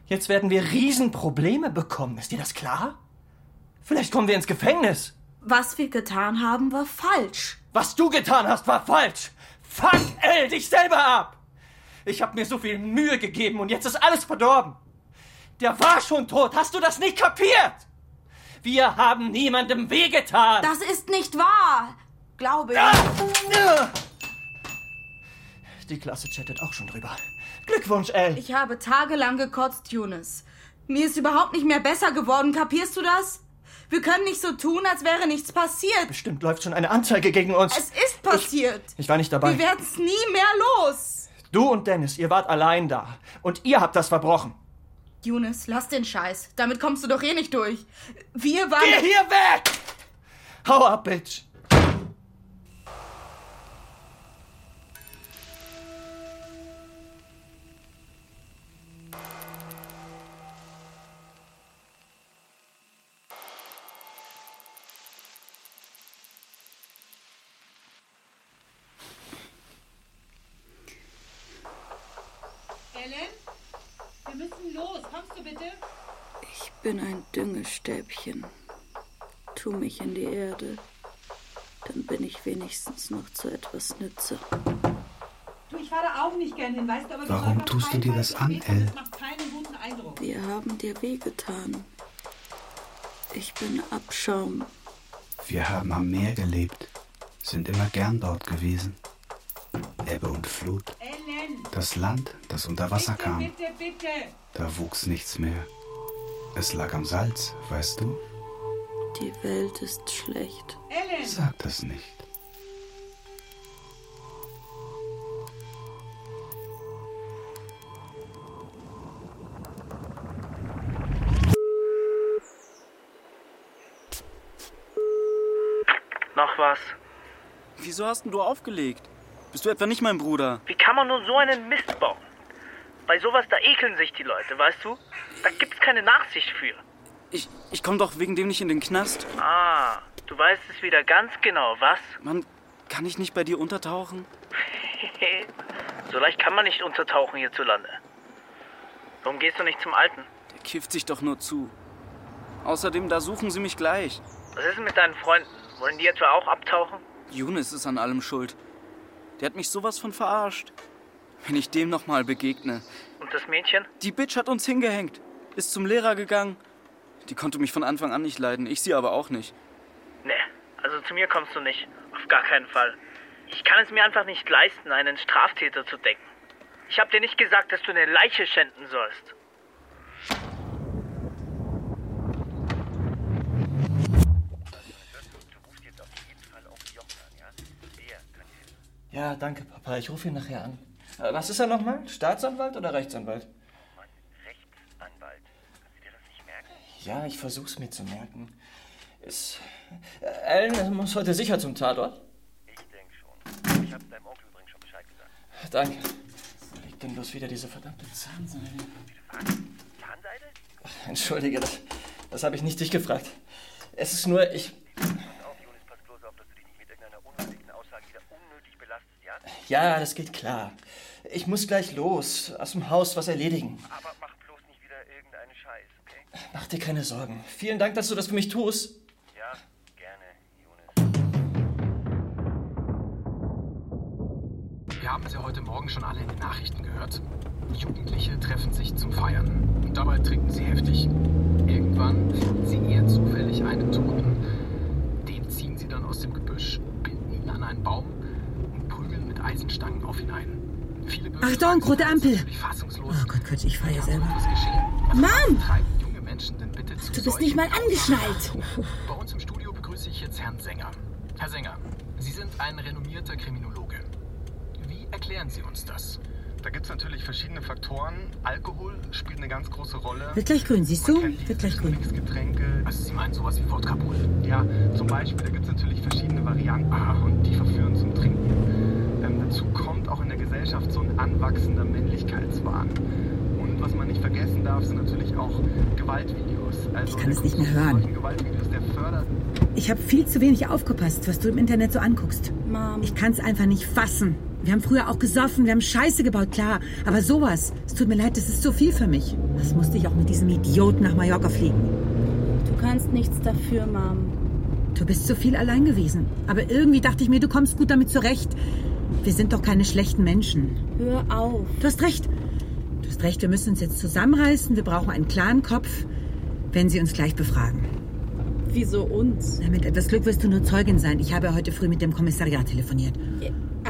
Jetzt werden wir Riesenprobleme bekommen. Ist dir das klar? Vielleicht kommen wir ins Gefängnis. Was wir getan haben, war falsch. Was du getan hast, war falsch. Fuck, ey, dich selber ab. Ich habe mir so viel Mühe gegeben und jetzt ist alles verdorben. Der war schon tot. Hast du das nicht kapiert? Wir haben niemandem wehgetan. Das ist nicht wahr. Glaube ich. Ah! Die Klasse chattet auch schon drüber. Glückwunsch, El. Ich habe tagelang gekotzt, Younes. Mir ist überhaupt nicht mehr besser geworden, kapierst du das? Wir können nicht so tun, als wäre nichts passiert. Bestimmt läuft schon eine Anzeige gegen uns. Es ist passiert. Ich, ich war nicht dabei. Wir werden es nie mehr los. Du und Dennis, ihr wart allein da. Und ihr habt das verbrochen. Younes, lass den Scheiß. Damit kommst du doch eh nicht durch. Wir waren. Geh hier weg! Hau ab, Bitch! Mich in die Erde. Dann bin ich wenigstens noch zu etwas Nütze. Du, ich fahre auch nicht gern hin, weißt du, aber Warum tust du dir das an, Eindruck. Wir haben dir wehgetan. Ich bin Abschaum. Wir haben am Meer gelebt, sind immer gern dort gewesen. Ebbe und Flut. Ellen! Das Land, das unter Wasser bitte, kam. Bitte, bitte! Da wuchs nichts mehr. Es lag am Salz, weißt du? Die Welt ist schlecht. Ellen! Sag das nicht. Noch was? Wieso hast denn du aufgelegt? Bist du etwa nicht mein Bruder? Wie kann man nur so einen Mist bauen? Bei sowas, da ekeln sich die Leute, weißt du? Da gibt's keine Nachsicht für. Ich, ich komm doch wegen dem nicht in den Knast. Ah, du weißt es wieder ganz genau, was? Mann, kann ich nicht bei dir untertauchen? so leicht kann man nicht untertauchen hierzulande. Warum gehst du nicht zum Alten? Der kifft sich doch nur zu. Außerdem, da suchen sie mich gleich. Was ist denn mit deinen Freunden? Wollen die etwa auch abtauchen? Younes ist an allem schuld. Der hat mich sowas von verarscht. Wenn ich dem nochmal begegne. Und das Mädchen? Die Bitch hat uns hingehängt. Ist zum Lehrer gegangen. Die konnte mich von Anfang an nicht leiden. Ich sie aber auch nicht. Nee, also zu mir kommst du nicht. Auf gar keinen Fall. Ich kann es mir einfach nicht leisten, einen Straftäter zu decken. Ich hab dir nicht gesagt, dass du eine Leiche schänden sollst. Ja, danke, Papa. Ich rufe ihn nachher an. Äh, Was ist er nochmal? Staatsanwalt oder Rechtsanwalt? Rechtsanwalt. Ja, ich versuch's mir zu merken. Ist. Äh, Ellen muss heute sicher zum Tatort? Ich denke schon. Ich hab's deinem Onkel übrigens schon Bescheid gesagt. Danke. Wo liegt denn bloß wieder diese verdammte Zahnseide? Zahnseide? Ach, Entschuldige, das, das habe ich nicht dich gefragt. Es ist nur, ich. Ja, das geht klar. Ich muss gleich los. Aus dem Haus was erledigen. Aber mach bloß nicht wieder irgendeinen Scheiß, okay? Mach dir keine Sorgen. Vielen Dank, dass du das für mich tust. Ja, gerne, Wir haben sie heute Morgen schon alle in den Nachrichten gehört. Jugendliche treffen sich zum Feiern und dabei trinken sie heftig. Irgendwann finden sie eher zufällig einen Toten. Den ziehen sie dann aus dem Gebüsch, binden ihn an einen Baum und prügeln mit Eisenstangen Viele Bürger Achtung, rote Ampel. Oh Gott, Gott, ich fahre ja selber. Mom! Menschen denn bitte zu Du bist nicht mal angeschnallt. Bei uns im Studio begrüße ich jetzt Herrn Sänger. Herr Sänger, Sie sind ein renommierter Kriminologe. Wie erklären Sie uns das? Da gibt es natürlich verschiedene Faktoren. Alkohol spielt eine ganz große Rolle. Wird gleich grün, siehst du? Wird gleich grün. Getränke. Also Sie meinen sowas wie Wodka Bull? Ja, zum Beispiel, da gibt es natürlich verschiedene Varianten und die verführen zum Trinken. Ähm, dazu kommt auch in der Gesellschaft so ein anwachsender Männlichkeitswahn. Und was man nicht vergessen darf, sind natürlich auch Gewaltvideos. Also Ich kann es nicht mehr hören. Ich habe viel zu wenig aufgepasst, was du im Internet so anguckst. Mom. Ich kann es einfach nicht fassen. Wir haben früher auch gesoffen, wir haben Scheiße gebaut, klar. Aber sowas, es tut mir leid, das ist zu viel für mich. Was musste ich auch mit diesem Idioten nach Mallorca fliegen? Du kannst nichts dafür, Mom. Du bist so viel allein gewesen. Aber irgendwie dachte ich mir, du kommst gut damit zurecht. Wir sind doch keine schlechten Menschen. Hör auf. Du hast recht. Hast recht, wir müssen uns jetzt zusammenreißen. Wir brauchen einen klaren Kopf, wenn sie uns gleich befragen. Wieso uns? Na, mit etwas Glück wirst du nur Zeugin sein. Ich habe heute früh mit dem Kommissariat telefoniert.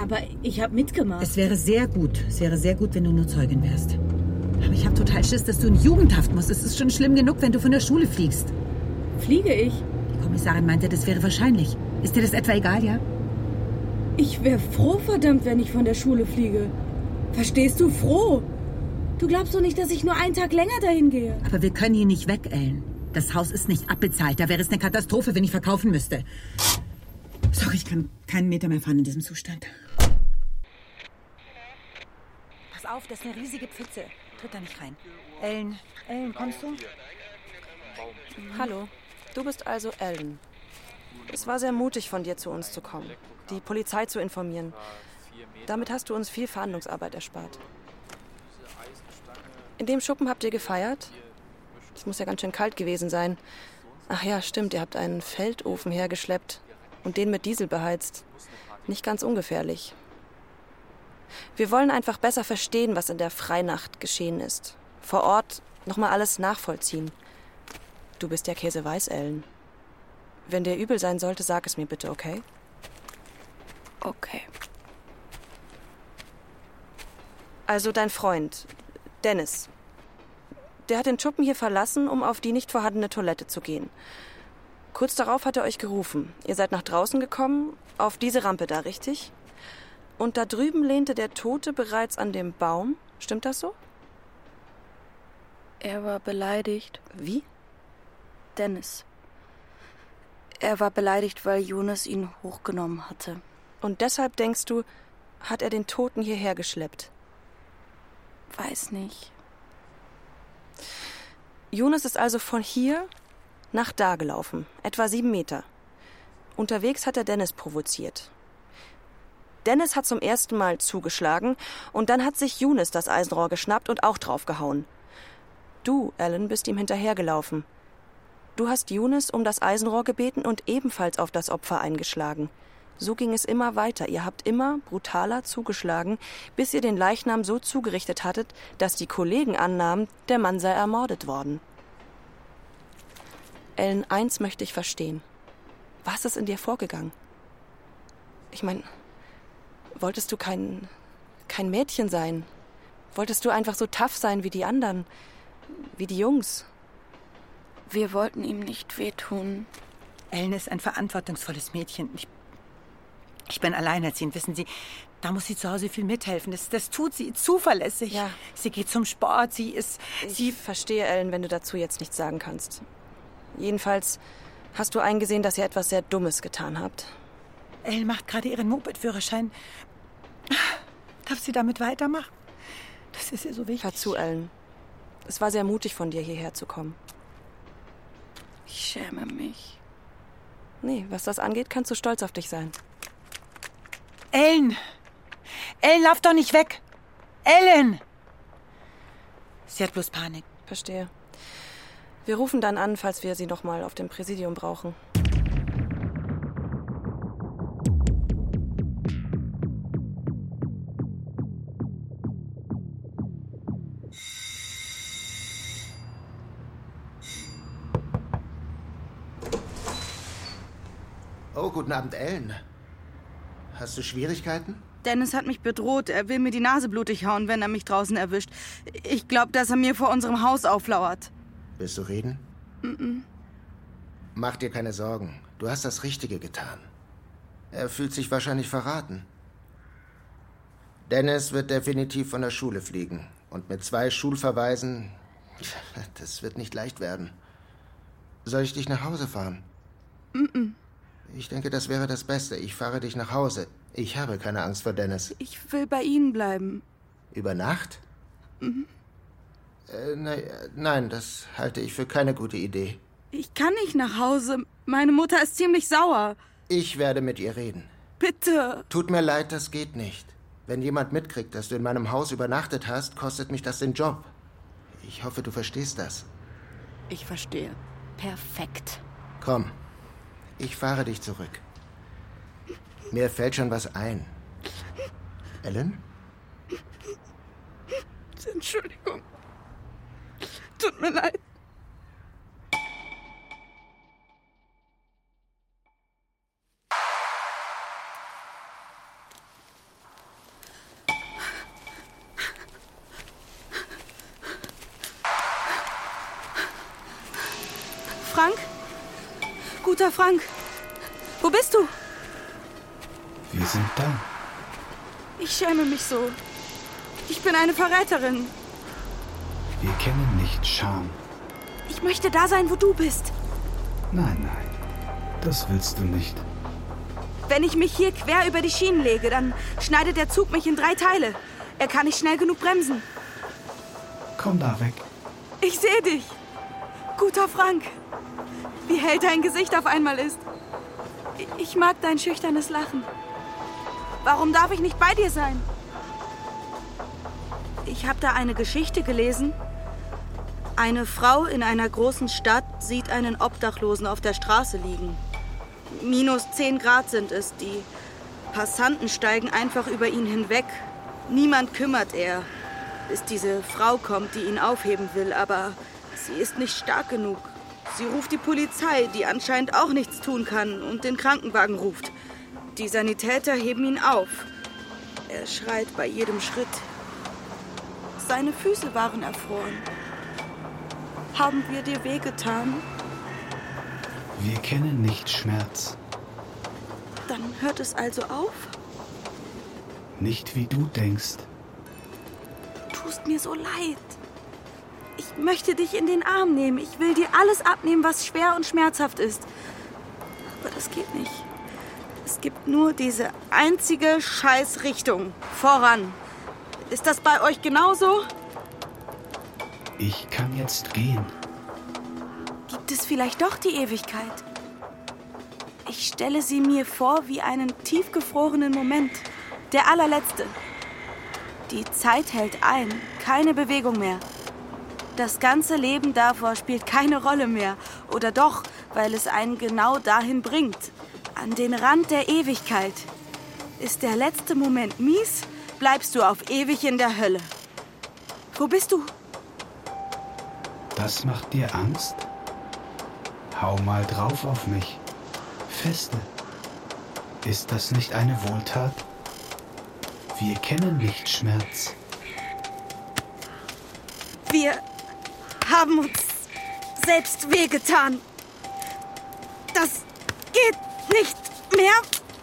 Aber ich habe mitgemacht. Es wäre sehr gut, es wäre sehr gut, wenn du nur Zeugin wärst. Aber ich habe total Schiss, dass du in Jugendhaft musst. Es ist schon schlimm genug, wenn du von der Schule fliegst. Fliege ich? Die Kommissarin meinte, das wäre wahrscheinlich. Ist dir das etwa egal, ja? Ich wäre froh, verdammt, wenn ich von der Schule fliege. Verstehst du? Froh. Du glaubst doch nicht, dass ich nur einen Tag länger dahin gehe. Aber wir können hier nicht weg, Ellen. Das Haus ist nicht abbezahlt. Da wäre es eine Katastrophe, wenn ich verkaufen müsste. Sorry, ich kann keinen Meter mehr fahren in diesem Zustand. Pass auf, das ist eine riesige Pfütze. Tritt da nicht rein. Ellen, Ellen, kommst du? Hallo, du bist also Ellen. Es war sehr mutig von dir, zu uns zu kommen, die Polizei zu informieren. Damit hast du uns viel Verhandlungsarbeit erspart. In dem Schuppen habt ihr gefeiert? Es muss ja ganz schön kalt gewesen sein. Ach ja, stimmt, ihr habt einen Feldofen hergeschleppt und den mit Diesel beheizt. Nicht ganz ungefährlich. Wir wollen einfach besser verstehen, was in der Freinacht geschehen ist. Vor Ort nochmal alles nachvollziehen. Du bist ja Käseweiß, Ellen. Wenn dir übel sein sollte, sag es mir bitte, okay? Okay. Also dein Freund, Dennis. Der hat den Schuppen hier verlassen, um auf die nicht vorhandene Toilette zu gehen. Kurz darauf hat er euch gerufen. Ihr seid nach draußen gekommen, auf diese Rampe da, richtig? Und da drüben lehnte der Tote bereits an dem Baum. Stimmt das so? Er war beleidigt. Wie? Dennis. Er war beleidigt, weil Jonas ihn hochgenommen hatte. Und deshalb denkst du, hat er den Toten hierher geschleppt? Weiß nicht. Jonas ist also von hier nach da gelaufen, etwa sieben Meter. Unterwegs hat er Dennis provoziert. Dennis hat zum ersten Mal zugeschlagen und dann hat sich Jonas das Eisenrohr geschnappt und auch draufgehauen. Du, Alan, bist ihm hinterhergelaufen. Du hast Jonas um das Eisenrohr gebeten und ebenfalls auf das Opfer eingeschlagen. So ging es immer weiter. Ihr habt immer brutaler zugeschlagen, bis ihr den Leichnam so zugerichtet hattet, dass die Kollegen annahmen, der Mann sei ermordet worden. Ellen, eins möchte ich verstehen. Was ist in dir vorgegangen? Ich meine, wolltest du kein, kein Mädchen sein? Wolltest du einfach so tough sein wie die anderen? Wie die Jungs? Wir wollten ihm nicht wehtun. Ellen ist ein verantwortungsvolles Mädchen. Ich, ich bin alleinerziehend, wissen Sie. Da muss sie zu Hause viel mithelfen. Das, das tut sie zuverlässig. Ja. Sie geht zum Sport, sie ist... Sie verstehe, Ellen, wenn du dazu jetzt nichts sagen kannst. Jedenfalls hast du eingesehen, dass ihr etwas sehr Dummes getan habt. Ellen macht gerade ihren Moped-Führerschein. Darf sie damit weitermachen? Das ist ihr so wichtig. Hör zu, Ellen. Es war sehr mutig von dir, hierher zu kommen. Ich schäme mich. Nee, was das angeht, kannst du stolz auf dich sein. Ellen! Ellen, lauf doch nicht weg! Ellen! Sie hat bloß Panik. Verstehe. Wir rufen dann an, falls wir sie noch mal auf dem Präsidium brauchen. Oh, guten Abend, Ellen. Hast du Schwierigkeiten? Dennis hat mich bedroht. Er will mir die Nase blutig hauen, wenn er mich draußen erwischt. Ich glaube, dass er mir vor unserem Haus auflauert. Willst du reden? Mm Mach dir keine Sorgen. Du hast das Richtige getan. Er fühlt sich wahrscheinlich verraten. Dennis wird definitiv von der Schule fliegen. Und mit zwei Schulverweisen, das wird nicht leicht werden. Soll ich dich nach Hause fahren? Mm Ich denke, das wäre das Beste. Ich fahre dich nach Hause. Ich habe keine Angst vor Dennis. Ich will bei Ihnen bleiben. Über Nacht? Mhm. Äh, ne, nein, das halte ich für keine gute Idee. Ich kann nicht nach Hause. Meine Mutter ist ziemlich sauer. Ich werde mit ihr reden. Bitte. Tut mir leid, das geht nicht. Wenn jemand mitkriegt, dass du in meinem Haus übernachtet hast, kostet mich das den Job. Ich hoffe, du verstehst das. Ich verstehe. Perfekt. Komm, ich fahre dich zurück. Mir fällt schon was ein. Ellen? Entschuldigung. Tut mir leid. Frank. Wo bist du? Wir sind da. Ich schäme mich so. Ich bin eine Verräterin. Wir kennen nicht Scham. Ich möchte da sein, wo du bist. Nein, nein. Das willst du nicht. Wenn ich mich hier quer über die Schienen lege, dann schneidet der Zug mich in drei Teile. Er kann nicht schnell genug bremsen. Komm da weg. Ich sehe dich. Guter Frank. Wie hell dein Gesicht auf einmal ist. Ich mag dein schüchternes Lachen. Warum darf ich nicht bei dir sein? Ich habe da eine Geschichte gelesen. Eine Frau in einer großen Stadt sieht einen Obdachlosen auf der Straße liegen. Minus 10 Grad sind es. Die Passanten steigen einfach über ihn hinweg. Niemand kümmert er, bis diese Frau kommt, die ihn aufheben will. Aber sie ist nicht stark genug. Sie ruft die Polizei, die anscheinend auch nichts tun kann, und den Krankenwagen ruft. Die Sanitäter heben ihn auf. Er schreit bei jedem Schritt. Seine Füße waren erfroren. Haben wir dir wehgetan? Wir kennen nicht Schmerz. Dann hört es also auf? Nicht wie du denkst. Tust mir so leid. Ich möchte dich in den Arm nehmen. Ich will dir alles abnehmen, was schwer und schmerzhaft ist. Aber das geht nicht. Es gibt nur diese einzige Scheißrichtung. Voran. Ist das bei euch genauso? Ich kann jetzt gehen. Gibt es vielleicht doch die Ewigkeit? Ich stelle sie mir vor wie einen tiefgefrorenen Moment. Der allerletzte. Die Zeit hält ein. Keine Bewegung mehr. Das ganze Leben davor spielt keine Rolle mehr. Oder doch, weil es einen genau dahin bringt. An den Rand der Ewigkeit. Ist der letzte Moment mies, bleibst du auf ewig in der Hölle. Wo bist du? Das macht dir Angst? Hau mal drauf auf mich. Feste. Ist das nicht eine Wohltat? Wir kennen nicht Schmerz. Wir haben uns selbst wehgetan. Das geht nicht mehr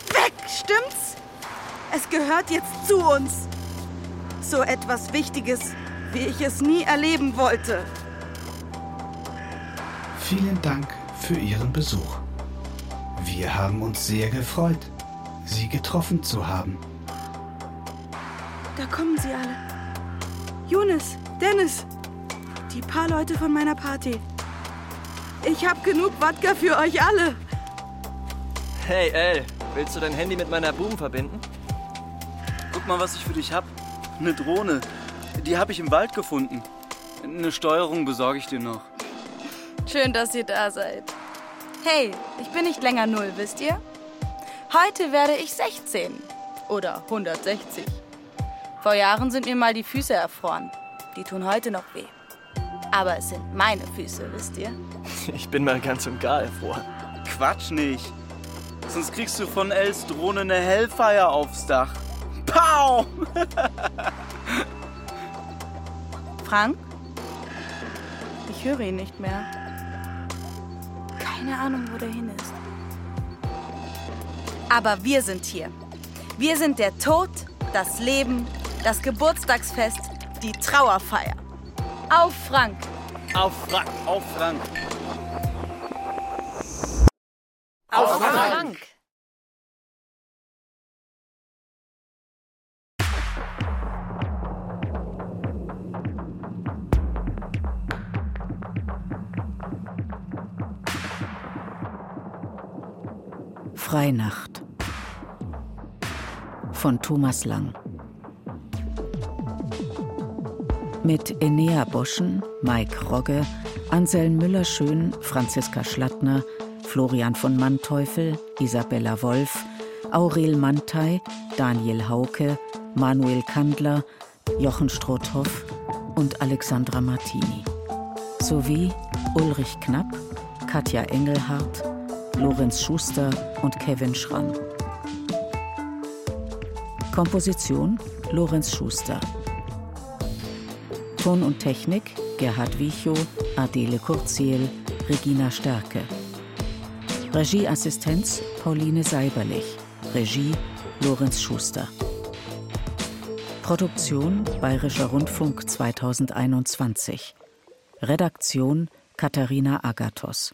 weg, stimmt's? Es gehört jetzt zu uns. So etwas Wichtiges, wie ich es nie erleben wollte. Vielen Dank für Ihren Besuch. Wir haben uns sehr gefreut, Sie getroffen zu haben. Da kommen sie alle. Jonas, Dennis, die paar Leute von meiner Party. Ich hab genug Wodka für euch alle. Hey, El, willst du dein Handy mit meiner Boom verbinden? Guck mal, was ich für dich hab. Eine Drohne. Die habe ich im Wald gefunden. Eine Steuerung besorge ich dir noch. Schön, dass ihr da seid. Hey, ich bin nicht länger null, wisst ihr? Heute werde ich 16. Oder 160. Vor Jahren sind mir mal die Füße erfroren. Die tun heute noch weh. Aber es sind meine Füße, wisst ihr? Ich bin mal ganz und gar erfroren. Quatsch nicht. Sonst kriegst du von Els Drohne eine Hellfire aufs Dach. Pow! Frank? Ich höre ihn nicht mehr. Keine Ahnung, wo der hin ist. Aber wir sind hier. Wir sind der Tod, das Leben, das Geburtstagsfest, die Trauerfeier. Auf Frank! Auf Frank, auf Frank. Auf Frank! Freinacht von Thomas Lang. Mit Enea Boschen, Mike Rogge, Anselm Müller-Schön, Franziska Schlattner, Florian von Manteuffel, Isabella Wolf, Aurel Mantei, Daniel Hauke, Manuel Kandler, Jochen Strothoff und Alexandra Martini. Sowie Ulrich Knapp, Katja Engelhardt, Lorenz Schuster und Kevin Schramm. Komposition Lorenz Schuster. Ton und Technik Gerhard Wichow, Adele Kurziel, Regina Stärke. Regieassistenz Pauline Seiberlich. Regie Lorenz Schuster. Produktion Bayerischer Rundfunk 2021. Redaktion Katharina Agathos.